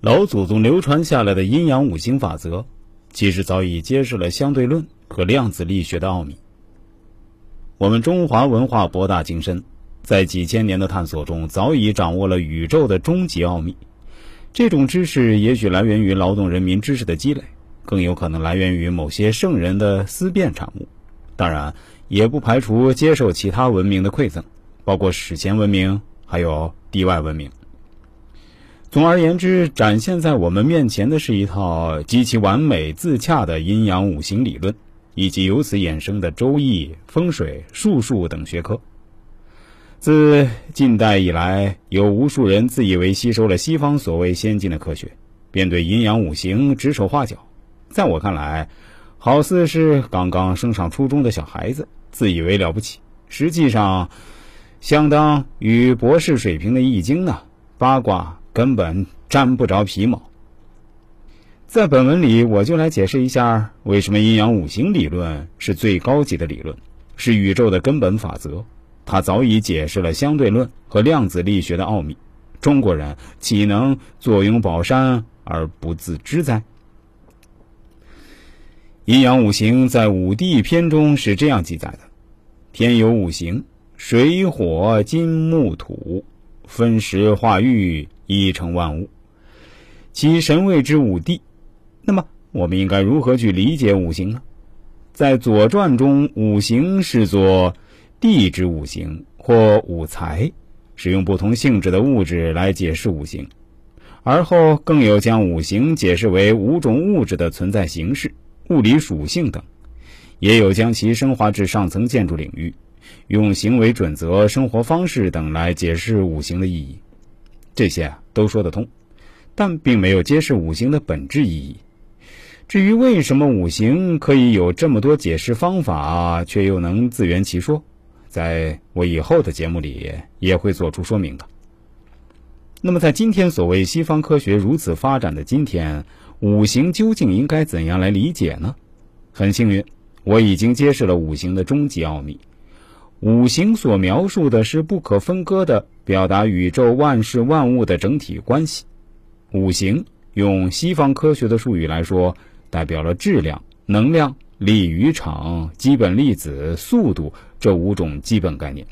老祖宗流传下来的阴阳五行法则，其实早已揭示了相对论和量子力学的奥秘。我们中华文化博大精深，在几千年的探索中，早已掌握了宇宙的终极奥秘。这种知识也许来源于劳动人民知识的积累，更有可能来源于某些圣人的思辨产物。当然，也不排除接受其他文明的馈赠，包括史前文明，还有地外文明。总而言之，展现在我们面前的是一套极其完美自洽的阴阳五行理论，以及由此衍生的周易、风水、术数等学科。自近代以来，有无数人自以为吸收了西方所谓先进的科学，便对阴阳五行指手画脚。在我看来，好似是刚刚升上初中的小孩子，自以为了不起，实际上相当于博士水平的易经呢，八卦。根本沾不着皮毛。在本文里，我就来解释一下，为什么阴阳五行理论是最高级的理论，是宇宙的根本法则。它早已解释了相对论和量子力学的奥秘。中国人岂能坐拥宝山而不自知哉？阴阳五行在五帝篇中是这样记载的：天有五行，水火金木土，分时化育。一成万物，其神谓之五帝。那么，我们应该如何去理解五行呢？在《左传》中，五行是作地之五行或五财，使用不同性质的物质来解释五行。而后更有将五行解释为五种物质的存在形式、物理属性等，也有将其升华至上层建筑领域，用行为准则、生活方式等来解释五行的意义。这些啊都说得通，但并没有揭示五行的本质意义。至于为什么五行可以有这么多解释方法，却又能自圆其说，在我以后的节目里也会做出说明的。那么，在今天所谓西方科学如此发展的今天，五行究竟应该怎样来理解呢？很幸运，我已经揭示了五行的终极奥秘。五行所描述的是不可分割的，表达宇宙万事万物的整体关系。五行用西方科学的术语来说，代表了质量、能量、力与场、基本粒子、速度这五种基本概念。